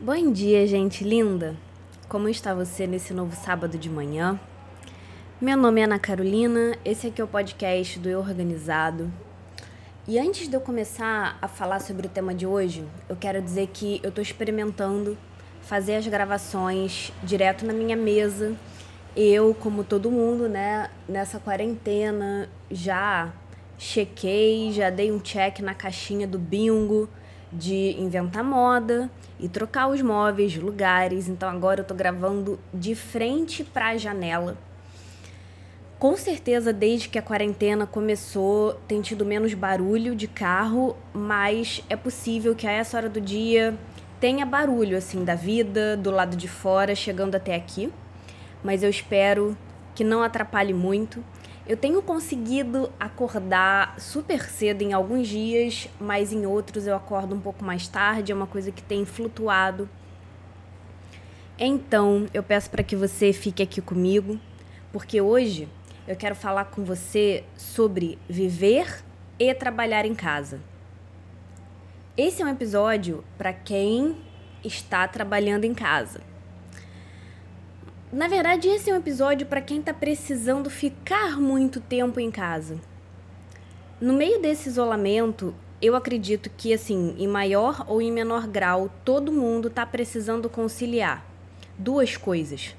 Bom dia, gente linda! Como está você nesse novo sábado de manhã? Meu nome é Ana Carolina, esse aqui é o podcast do Eu Organizado. E antes de eu começar a falar sobre o tema de hoje, eu quero dizer que eu estou experimentando fazer as gravações direto na minha mesa. Eu, como todo mundo, né, nessa quarentena, já chequei, já dei um check na caixinha do bingo de inventar moda e trocar os móveis lugares. Então agora eu tô gravando de frente para a janela. Com certeza, desde que a quarentena começou, tem tido menos barulho de carro, mas é possível que a essa hora do dia tenha barulho assim da vida do lado de fora chegando até aqui. Mas eu espero que não atrapalhe muito. Eu tenho conseguido acordar super cedo em alguns dias, mas em outros eu acordo um pouco mais tarde, é uma coisa que tem flutuado. Então, eu peço para que você fique aqui comigo, porque hoje eu quero falar com você sobre viver e trabalhar em casa. Esse é um episódio para quem está trabalhando em casa. Na verdade, esse é um episódio para quem está precisando ficar muito tempo em casa. No meio desse isolamento, eu acredito que, assim, em maior ou em menor grau, todo mundo está precisando conciliar duas coisas: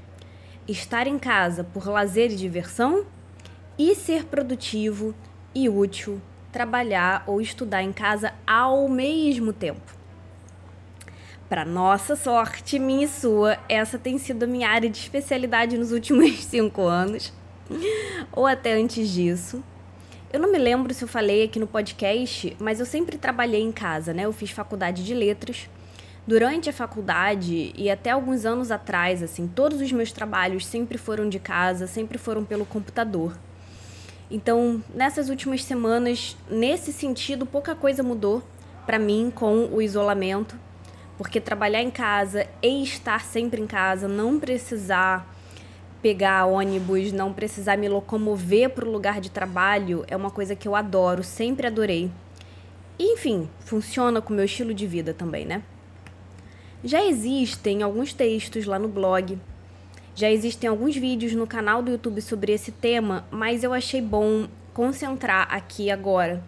estar em casa por lazer e diversão e ser produtivo e útil, trabalhar ou estudar em casa ao mesmo tempo. Para nossa sorte, minha e sua, essa tem sido a minha área de especialidade nos últimos cinco anos, ou até antes disso. Eu não me lembro se eu falei aqui no podcast, mas eu sempre trabalhei em casa, né? Eu fiz faculdade de letras. Durante a faculdade e até alguns anos atrás, assim, todos os meus trabalhos sempre foram de casa, sempre foram pelo computador. Então, nessas últimas semanas, nesse sentido, pouca coisa mudou para mim com o isolamento porque trabalhar em casa e estar sempre em casa, não precisar pegar ônibus, não precisar me locomover para o lugar de trabalho, é uma coisa que eu adoro, sempre adorei. E, enfim, funciona com o meu estilo de vida também, né? Já existem alguns textos lá no blog, já existem alguns vídeos no canal do YouTube sobre esse tema, mas eu achei bom concentrar aqui agora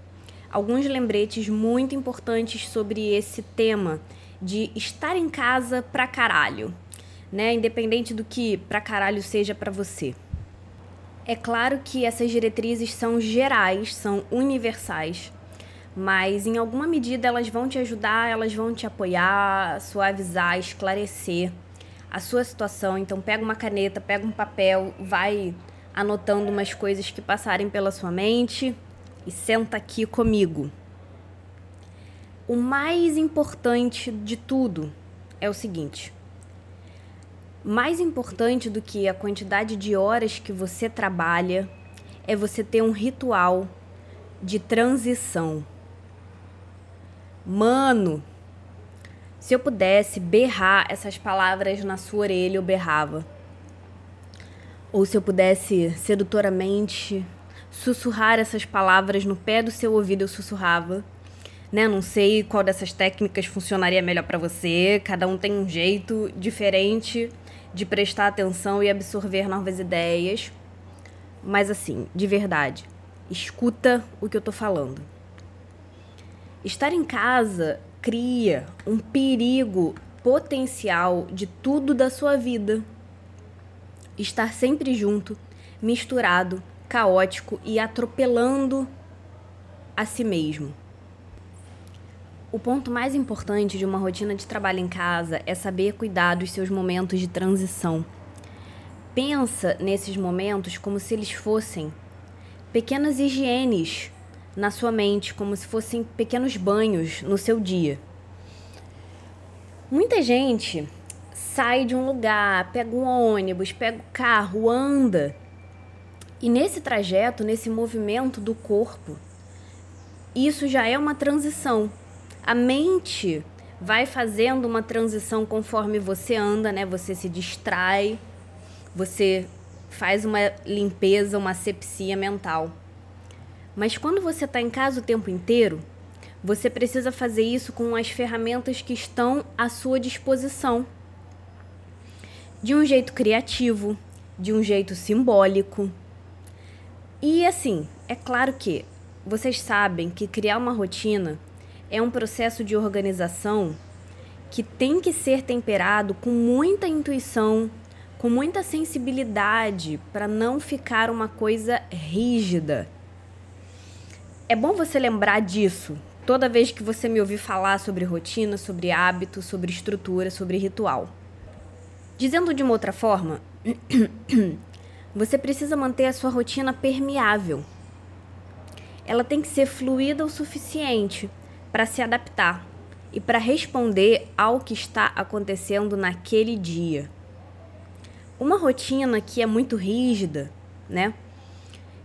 alguns lembretes muito importantes sobre esse tema de estar em casa pra caralho, né? Independente do que pra caralho seja para você. É claro que essas diretrizes são gerais, são universais, mas em alguma medida elas vão te ajudar, elas vão te apoiar, suavizar, esclarecer a sua situação. Então pega uma caneta, pega um papel, vai anotando umas coisas que passarem pela sua mente e senta aqui comigo. O mais importante de tudo é o seguinte: mais importante do que a quantidade de horas que você trabalha é você ter um ritual de transição. Mano, se eu pudesse berrar essas palavras na sua orelha, eu berrava. Ou se eu pudesse sedutoramente sussurrar essas palavras no pé do seu ouvido, eu sussurrava né? Não sei qual dessas técnicas funcionaria melhor para você. Cada um tem um jeito diferente de prestar atenção e absorver novas ideias. Mas assim, de verdade, escuta o que eu tô falando. Estar em casa cria um perigo potencial de tudo da sua vida. Estar sempre junto, misturado, caótico e atropelando a si mesmo. O ponto mais importante de uma rotina de trabalho em casa é saber cuidar dos seus momentos de transição. Pensa nesses momentos como se eles fossem pequenas higienes na sua mente, como se fossem pequenos banhos no seu dia. Muita gente sai de um lugar, pega um ônibus, pega o carro, anda. E nesse trajeto, nesse movimento do corpo, isso já é uma transição a mente vai fazendo uma transição conforme você anda, né? Você se distrai, você faz uma limpeza, uma asepsia mental. Mas quando você está em casa o tempo inteiro, Você precisa fazer isso com as ferramentas que estão à sua disposição. De um jeito criativo, de um jeito simbólico. E assim, é claro que vocês sabem que criar uma rotina é um processo de organização que tem que ser temperado com muita intuição, com muita sensibilidade, para não ficar uma coisa rígida. É bom você lembrar disso toda vez que você me ouvir falar sobre rotina, sobre hábito, sobre estrutura, sobre ritual. Dizendo de uma outra forma, você precisa manter a sua rotina permeável. Ela tem que ser fluida o suficiente para se adaptar e para responder ao que está acontecendo naquele dia. Uma rotina que é muito rígida, né?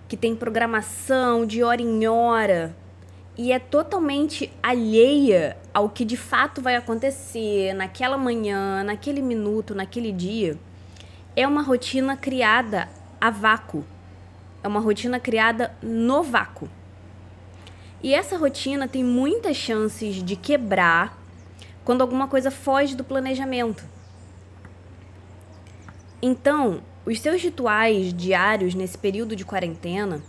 Que tem programação de hora em hora, e é totalmente alheia ao que de fato vai acontecer naquela manhã, naquele minuto, naquele dia, é uma rotina criada a vácuo. É uma rotina criada no vácuo. E essa rotina tem muitas chances de quebrar quando alguma coisa foge do planejamento. Então, os seus rituais diários nesse período de quarentena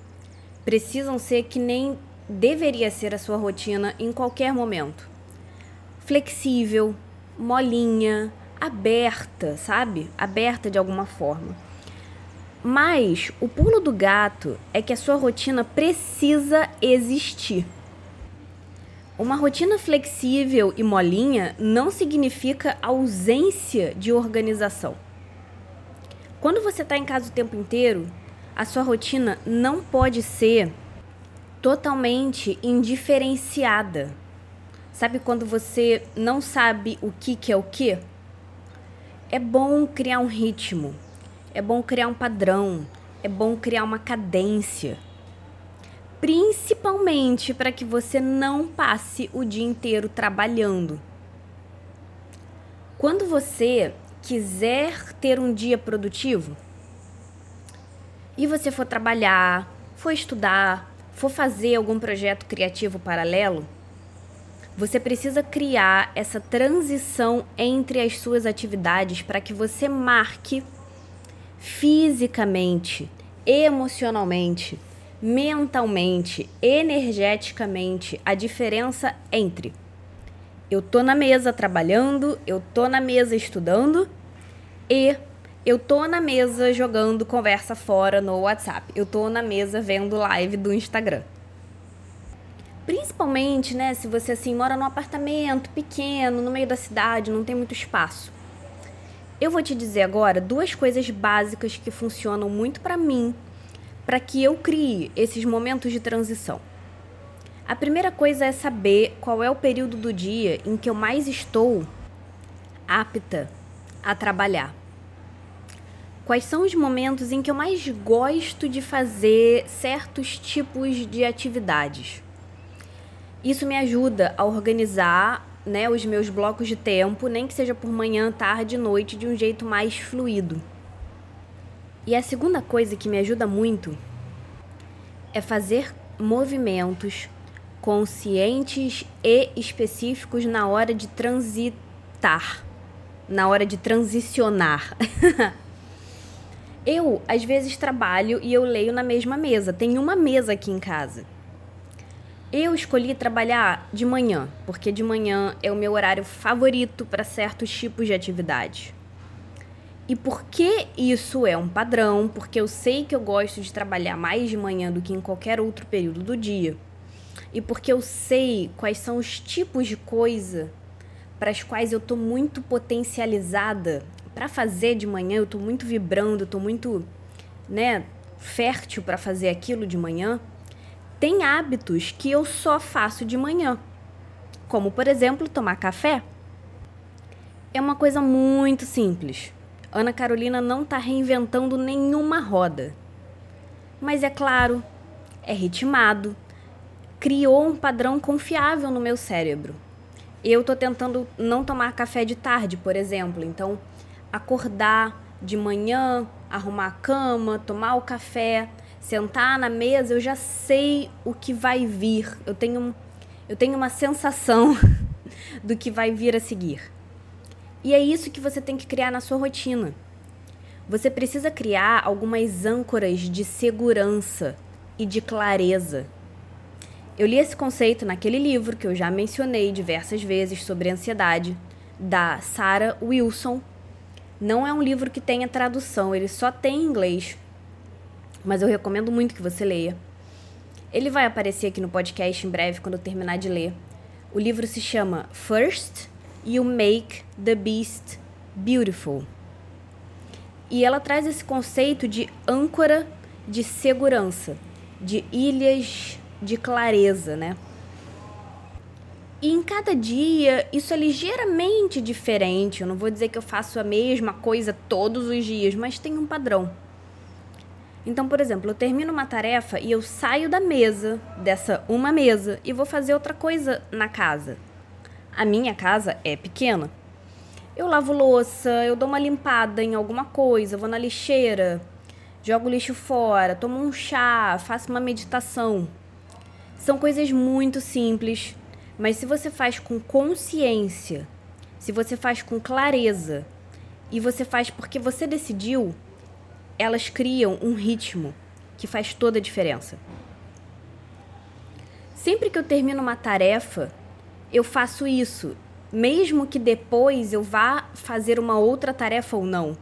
precisam ser que nem deveria ser a sua rotina em qualquer momento. Flexível, molinha, aberta, sabe? Aberta de alguma forma. Mas o pulo do gato é que a sua rotina precisa existir. Uma rotina flexível e molinha não significa ausência de organização. Quando você está em casa o tempo inteiro, a sua rotina não pode ser totalmente indiferenciada. Sabe quando você não sabe o que, que é o que? É bom criar um ritmo, é bom criar um padrão, é bom criar uma cadência. Principalmente para que você não passe o dia inteiro trabalhando. Quando você quiser ter um dia produtivo e você for trabalhar, for estudar, for fazer algum projeto criativo paralelo, você precisa criar essa transição entre as suas atividades para que você marque fisicamente, emocionalmente, mentalmente, energeticamente a diferença entre eu tô na mesa trabalhando, eu tô na mesa estudando e eu tô na mesa jogando conversa fora no WhatsApp. Eu tô na mesa vendo live do Instagram. Principalmente, né, se você assim mora num apartamento pequeno, no meio da cidade, não tem muito espaço. Eu vou te dizer agora duas coisas básicas que funcionam muito para mim, para que eu crie esses momentos de transição. A primeira coisa é saber qual é o período do dia em que eu mais estou apta a trabalhar. Quais são os momentos em que eu mais gosto de fazer certos tipos de atividades? Isso me ajuda a organizar né, os meus blocos de tempo, nem que seja por manhã, tarde e noite, de um jeito mais fluido. E a segunda coisa que me ajuda muito é fazer movimentos conscientes e específicos na hora de transitar, na hora de transicionar. Eu, às vezes, trabalho e eu leio na mesma mesa. Tem uma mesa aqui em casa. Eu escolhi trabalhar de manhã, porque de manhã é o meu horário favorito para certos tipos de atividade. E por que isso é um padrão? Porque eu sei que eu gosto de trabalhar mais de manhã do que em qualquer outro período do dia. E porque eu sei quais são os tipos de coisa para as quais eu estou muito potencializada para fazer de manhã, eu tô muito vibrando, tô muito, né, fértil para fazer aquilo de manhã. Tem hábitos que eu só faço de manhã, como por exemplo, tomar café. É uma coisa muito simples. Ana Carolina não está reinventando nenhuma roda. Mas é claro, é ritmado, criou um padrão confiável no meu cérebro. Eu tô tentando não tomar café de tarde, por exemplo, então acordar de manhã, arrumar a cama, tomar o café, sentar na mesa, eu já sei o que vai vir. Eu tenho Eu tenho uma sensação do que vai vir a seguir. E é isso que você tem que criar na sua rotina. Você precisa criar algumas âncoras de segurança e de clareza. Eu li esse conceito naquele livro que eu já mencionei diversas vezes sobre ansiedade, da Sarah Wilson. Não é um livro que tenha tradução, ele só tem em inglês. Mas eu recomendo muito que você leia. Ele vai aparecer aqui no podcast em breve quando eu terminar de ler. O livro se chama First You Make the Beast Beautiful. E ela traz esse conceito de âncora de segurança, de ilhas de clareza, né? E em cada dia isso é ligeiramente diferente. Eu não vou dizer que eu faço a mesma coisa todos os dias, mas tem um padrão. Então, por exemplo, eu termino uma tarefa e eu saio da mesa, dessa uma mesa, e vou fazer outra coisa na casa. A minha casa é pequena, eu lavo louça, eu dou uma limpada em alguma coisa, vou na lixeira, jogo lixo fora, tomo um chá, faço uma meditação. São coisas muito simples, mas se você faz com consciência, se você faz com clareza e você faz porque você decidiu, elas criam um ritmo que faz toda a diferença. Sempre que eu termino uma tarefa, eu faço isso mesmo que depois eu vá fazer uma outra tarefa ou não.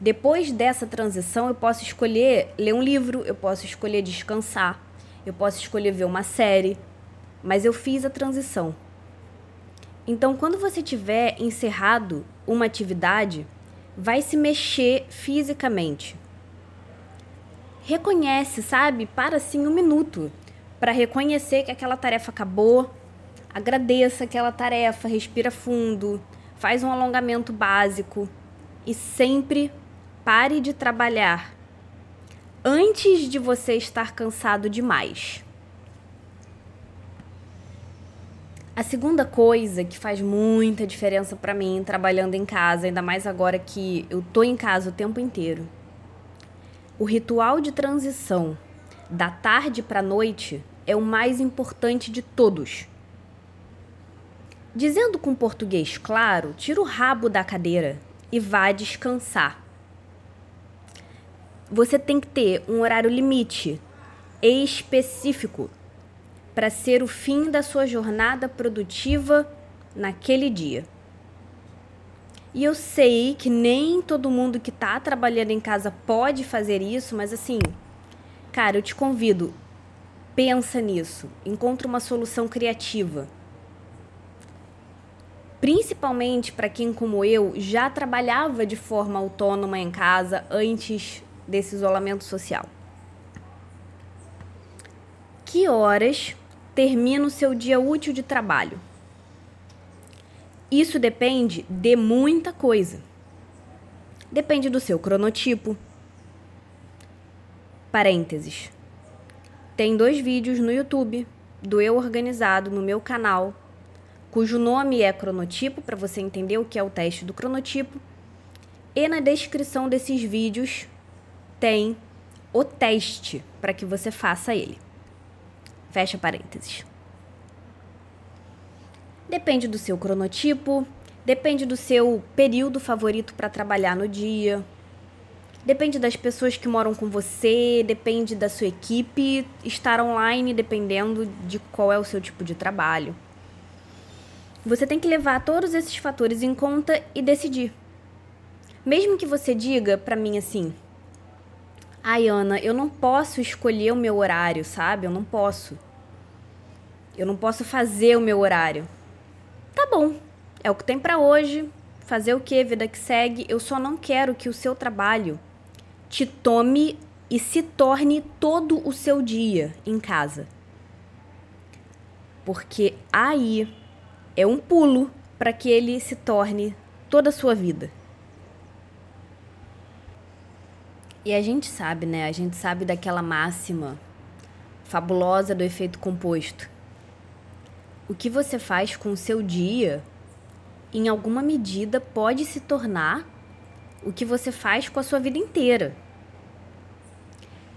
Depois dessa transição, eu posso escolher ler um livro, eu posso escolher descansar, eu posso escolher ver uma série, mas eu fiz a transição. Então, quando você tiver encerrado uma atividade, vai se mexer fisicamente. Reconhece, sabe? Para assim um minuto para reconhecer que aquela tarefa acabou, Agradeça aquela tarefa, respira fundo, faz um alongamento básico e sempre pare de trabalhar antes de você estar cansado demais. A segunda coisa que faz muita diferença para mim trabalhando em casa, ainda mais agora que eu tô em casa o tempo inteiro. O ritual de transição da tarde para noite é o mais importante de todos. Dizendo com português claro, tira o rabo da cadeira e vá descansar. Você tem que ter um horário limite específico para ser o fim da sua jornada produtiva naquele dia. E eu sei que nem todo mundo que está trabalhando em casa pode fazer isso, mas assim, cara, eu te convido, pensa nisso, encontre uma solução criativa principalmente para quem, como eu, já trabalhava de forma autônoma em casa antes desse isolamento social. Que horas termina o seu dia útil de trabalho? Isso depende de muita coisa. Depende do seu cronotipo. Parênteses. Tem dois vídeos no YouTube do Eu Organizado no meu canal cujo nome é cronotipo, para você entender o que é o teste do cronotipo. E na descrição desses vídeos tem o teste para que você faça ele. Fecha parênteses. Depende do seu cronotipo, depende do seu período favorito para trabalhar no dia, depende das pessoas que moram com você, depende da sua equipe estar online, dependendo de qual é o seu tipo de trabalho. Você tem que levar todos esses fatores em conta e decidir. Mesmo que você diga para mim assim: "Ai, Ana, eu não posso escolher o meu horário, sabe? Eu não posso. Eu não posso fazer o meu horário." Tá bom. É o que tem para hoje. Fazer o que, vida que segue. Eu só não quero que o seu trabalho te tome e se torne todo o seu dia em casa. Porque aí é um pulo para que ele se torne toda a sua vida. E a gente sabe, né? A gente sabe daquela máxima fabulosa do efeito composto. O que você faz com o seu dia, em alguma medida, pode se tornar o que você faz com a sua vida inteira.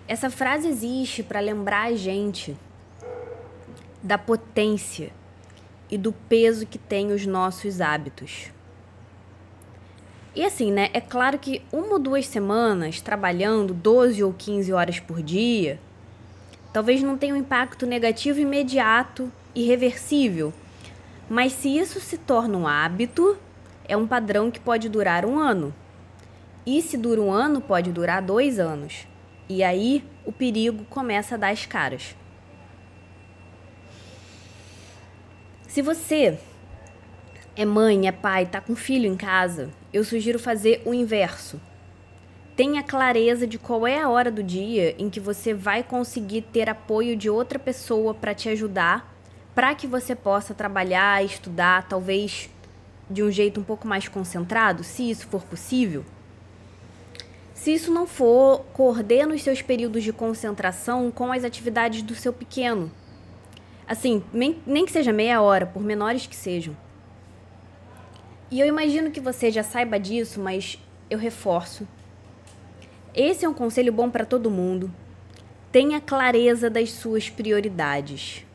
Essa frase existe para lembrar a gente da potência e do peso que tem os nossos hábitos. E assim, né? É claro que uma ou duas semanas trabalhando 12 ou 15 horas por dia, talvez não tenha um impacto negativo imediato e reversível. Mas se isso se torna um hábito, é um padrão que pode durar um ano. E se dura um ano, pode durar dois anos. E aí o perigo começa a dar as caras. Se você é mãe, é pai, tá com filho em casa, eu sugiro fazer o inverso. Tenha clareza de qual é a hora do dia em que você vai conseguir ter apoio de outra pessoa para te ajudar, para que você possa trabalhar, estudar, talvez de um jeito um pouco mais concentrado, se isso for possível. Se isso não for, coordene os seus períodos de concentração com as atividades do seu pequeno. Assim, nem que seja meia hora, por menores que sejam. E eu imagino que você já saiba disso, mas eu reforço. Esse é um conselho bom para todo mundo. Tenha clareza das suas prioridades.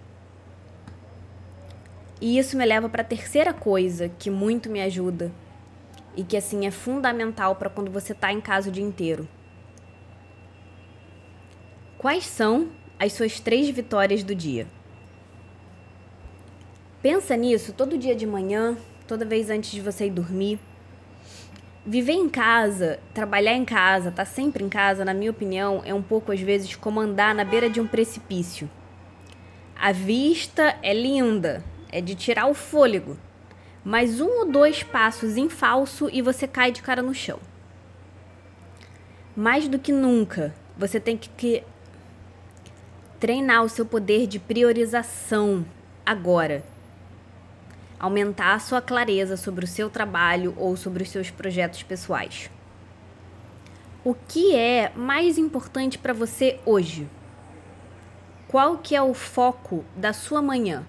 E isso me leva para a terceira coisa que muito me ajuda e que assim é fundamental para quando você está em casa o dia inteiro. Quais são as suas três vitórias do dia? Pensa nisso todo dia de manhã, toda vez antes de você ir dormir. Viver em casa, trabalhar em casa, estar tá sempre em casa, na minha opinião, é um pouco às vezes como andar na beira de um precipício. A vista é linda, é de tirar o fôlego, mas um ou dois passos em falso e você cai de cara no chão. Mais do que nunca, você tem que treinar o seu poder de priorização agora aumentar a sua clareza sobre o seu trabalho ou sobre os seus projetos pessoais. O que é mais importante para você hoje? Qual que é o foco da sua manhã?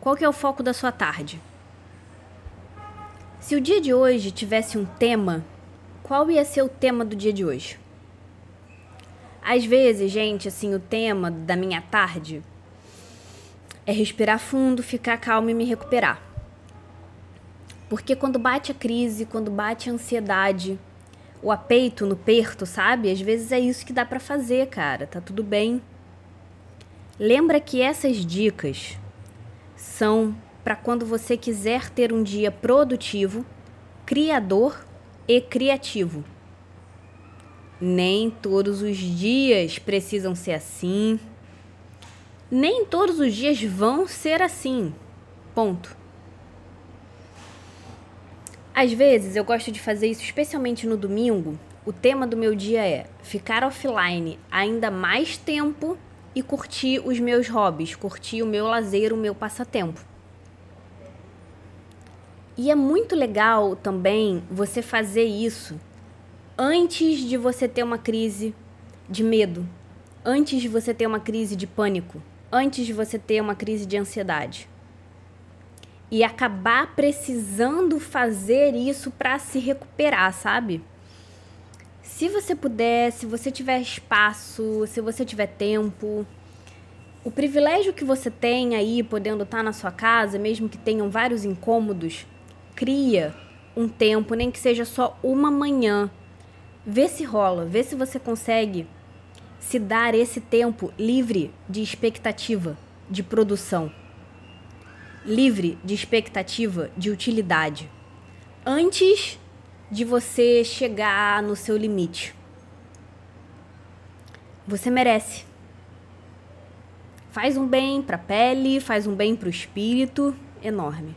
Qual que é o foco da sua tarde? Se o dia de hoje tivesse um tema, qual ia ser o tema do dia de hoje? Às vezes, gente, assim, o tema da minha tarde é respirar fundo, ficar calmo e me recuperar. Porque quando bate a crise, quando bate a ansiedade, o apeito no perto, sabe? Às vezes é isso que dá para fazer, cara. Tá tudo bem. Lembra que essas dicas são para quando você quiser ter um dia produtivo, criador e criativo. Nem todos os dias precisam ser assim nem todos os dias vão ser assim. Ponto. Às vezes eu gosto de fazer isso, especialmente no domingo. O tema do meu dia é ficar offline ainda mais tempo e curtir os meus hobbies, curtir o meu lazer, o meu passatempo. E é muito legal também você fazer isso antes de você ter uma crise de medo, antes de você ter uma crise de pânico antes de você ter uma crise de ansiedade. E acabar precisando fazer isso para se recuperar, sabe? Se você puder, se você tiver espaço, se você tiver tempo, o privilégio que você tem aí podendo estar na sua casa, mesmo que tenham vários incômodos, cria um tempo, nem que seja só uma manhã. Vê se rola, vê se você consegue se dar esse tempo livre de expectativa de produção, livre de expectativa de utilidade, antes de você chegar no seu limite. Você merece. Faz um bem para a pele, faz um bem para o espírito, enorme.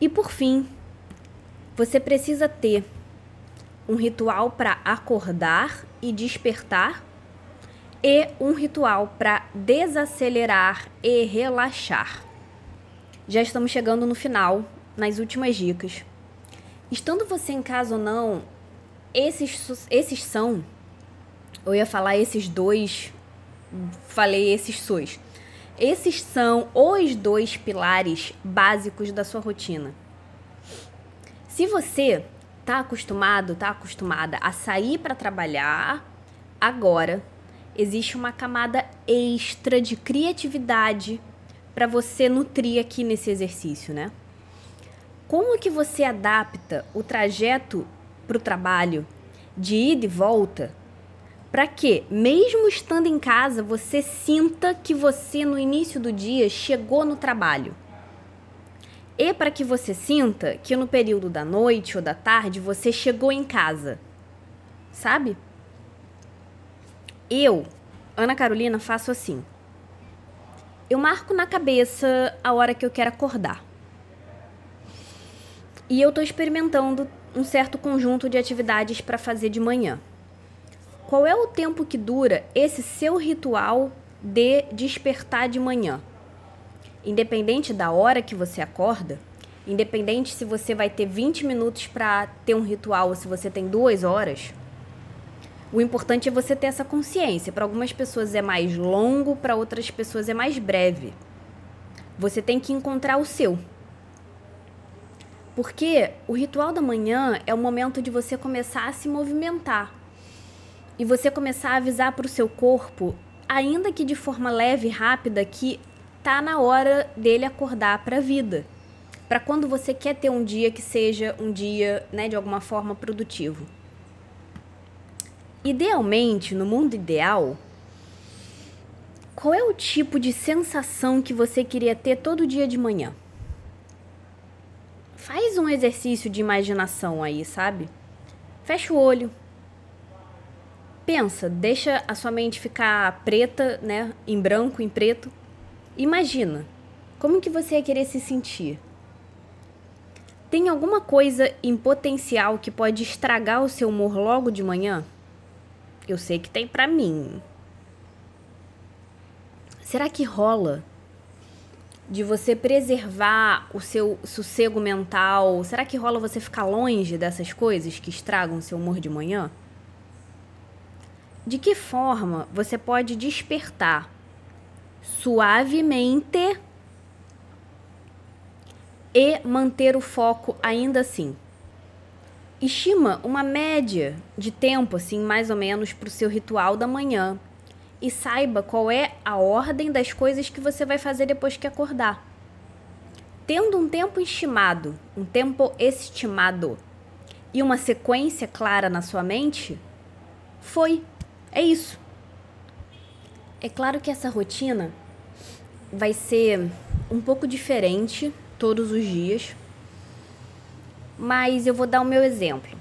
E por fim, você precisa ter um ritual para acordar e despertar e um ritual para desacelerar e relaxar. Já estamos chegando no final, nas últimas dicas. Estando você em casa ou não, esses, esses são, eu ia falar esses dois, falei esses sois. Esses são os dois pilares básicos da sua rotina. Se você tá acostumado, tá acostumada a sair para trabalhar agora existe uma camada extra de criatividade para você nutrir aqui nesse exercício, né? Como que você adapta o trajeto para o trabalho de ida e volta para que, mesmo estando em casa, você sinta que você no início do dia chegou no trabalho? E para que você sinta que no período da noite ou da tarde você chegou em casa. Sabe? Eu, Ana Carolina, faço assim. Eu marco na cabeça a hora que eu quero acordar. E eu tô experimentando um certo conjunto de atividades para fazer de manhã. Qual é o tempo que dura esse seu ritual de despertar de manhã? Independente da hora que você acorda, independente se você vai ter 20 minutos para ter um ritual ou se você tem duas horas, o importante é você ter essa consciência. Para algumas pessoas é mais longo, para outras pessoas é mais breve. Você tem que encontrar o seu. Porque o ritual da manhã é o momento de você começar a se movimentar e você começar a avisar para o seu corpo, ainda que de forma leve e rápida, que tá na hora dele acordar para a vida. Para quando você quer ter um dia que seja um dia, né, de alguma forma produtivo. Idealmente, no mundo ideal, qual é o tipo de sensação que você queria ter todo dia de manhã? Faz um exercício de imaginação aí, sabe? Fecha o olho. Pensa, deixa a sua mente ficar preta, né, em branco, em preto. Imagina, como que você ia querer se sentir? Tem alguma coisa em potencial que pode estragar o seu humor logo de manhã? Eu sei que tem para mim. Será que rola de você preservar o seu sossego mental? Será que rola você ficar longe dessas coisas que estragam o seu humor de manhã? De que forma você pode despertar suavemente e manter o foco ainda assim? Estima uma média de tempo, assim, mais ou menos, para o seu ritual da manhã. E saiba qual é a ordem das coisas que você vai fazer depois que acordar. Tendo um tempo estimado, um tempo estimado e uma sequência clara na sua mente, foi. É isso. É claro que essa rotina vai ser um pouco diferente todos os dias mas eu vou dar o meu exemplo.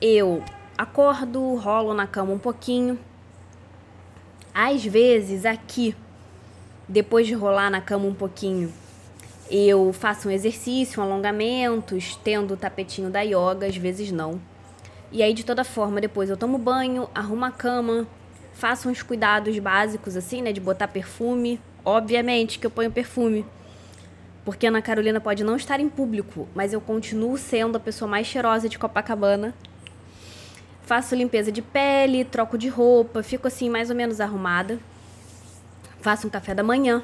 Eu acordo, rolo na cama um pouquinho. Às vezes, aqui, depois de rolar na cama um pouquinho, eu faço um exercício, um alongamento, estendo o tapetinho da yoga, às vezes não. E aí, de toda forma, depois eu tomo banho, arrumo a cama, faço uns cuidados básicos, assim, né? De botar perfume. Obviamente que eu ponho perfume porque Ana Carolina pode não estar em público, mas eu continuo sendo a pessoa mais cheirosa de Copacabana. Faço limpeza de pele, troco de roupa, fico assim mais ou menos arrumada. Faço um café da manhã.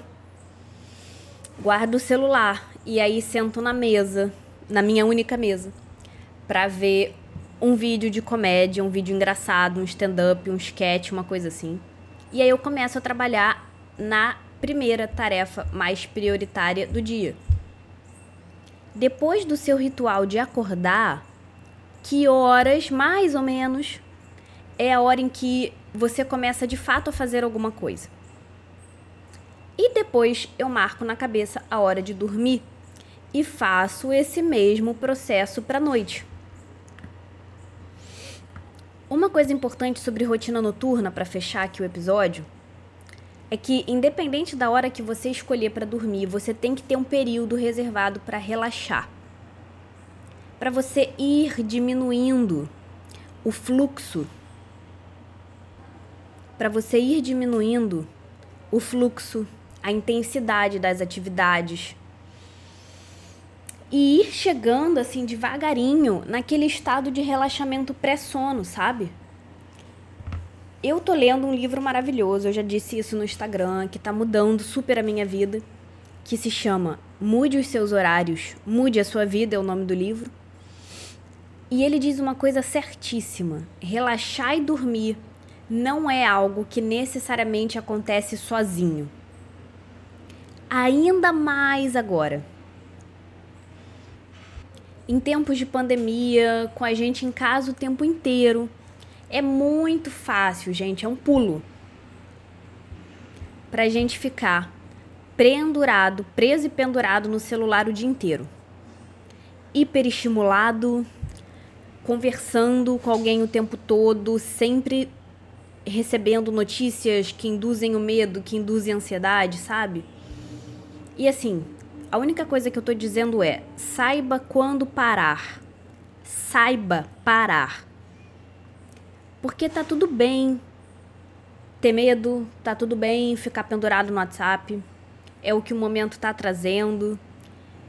Guardo o celular e aí sento na mesa, na minha única mesa, para ver um vídeo de comédia, um vídeo engraçado, um stand-up, um sketch, uma coisa assim. E aí eu começo a trabalhar na primeira tarefa mais prioritária do dia. Depois do seu ritual de acordar, que horas mais ou menos é a hora em que você começa de fato a fazer alguma coisa? E depois eu marco na cabeça a hora de dormir e faço esse mesmo processo para a noite. Uma coisa importante sobre rotina noturna para fechar aqui o episódio é que independente da hora que você escolher para dormir, você tem que ter um período reservado para relaxar. Para você ir diminuindo o fluxo. Para você ir diminuindo o fluxo, a intensidade das atividades. E ir chegando assim devagarinho naquele estado de relaxamento pré-sono, sabe? Eu tô lendo um livro maravilhoso, eu já disse isso no Instagram, que tá mudando super a minha vida, que se chama Mude os seus horários, mude a sua vida é o nome do livro. E ele diz uma coisa certíssima: relaxar e dormir não é algo que necessariamente acontece sozinho. Ainda mais agora. Em tempos de pandemia, com a gente em casa o tempo inteiro, é muito fácil, gente, é um pulo. Pra gente ficar pendurado, preso e pendurado no celular o dia inteiro. Hiperestimulado, conversando com alguém o tempo todo, sempre recebendo notícias que induzem o medo, que induzem a ansiedade, sabe? E assim, a única coisa que eu tô dizendo é: saiba quando parar. Saiba parar. Porque tá tudo bem ter medo, tá tudo bem ficar pendurado no WhatsApp. É o que o momento tá trazendo.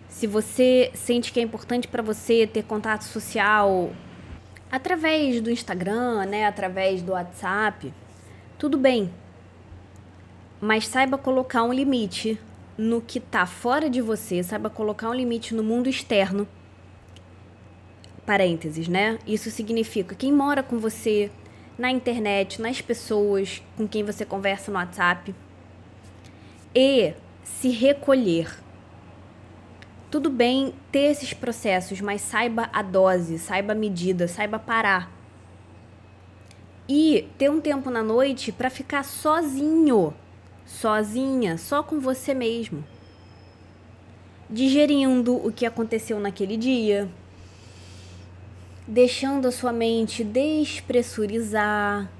Se você sente que é importante para você ter contato social através do Instagram, né, através do WhatsApp, tudo bem. Mas saiba colocar um limite no que está fora de você, saiba colocar um limite no mundo externo. Parênteses, né? Isso significa quem mora com você na internet, nas pessoas com quem você conversa no WhatsApp. E se recolher tudo bem ter esses processos, mas saiba a dose, saiba a medida, saiba parar. E ter um tempo na noite para ficar sozinho, sozinha, só com você mesmo. Digerindo o que aconteceu naquele dia, deixando a sua mente despressurizar,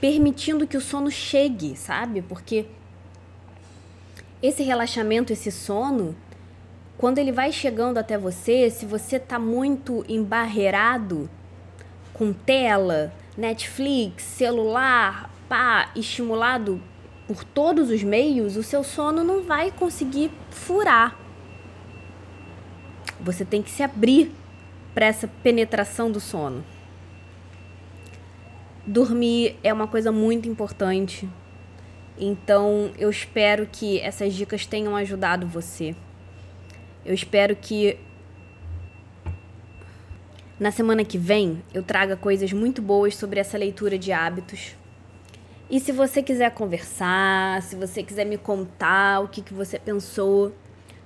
permitindo que o sono chegue, sabe? Porque esse relaxamento, esse sono, quando ele vai chegando até você, se você tá muito embarreirado com tela, Netflix, celular, pá, estimulado por todos os meios, o seu sono não vai conseguir furar. Você tem que se abrir para essa penetração do sono. Dormir é uma coisa muito importante. Então, eu espero que essas dicas tenham ajudado você. Eu espero que na semana que vem eu traga coisas muito boas sobre essa leitura de hábitos. E se você quiser conversar, se você quiser me contar o que, que você pensou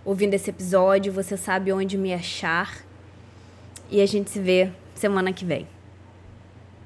ouvindo esse episódio, você sabe onde me achar. E a gente se vê semana que vem.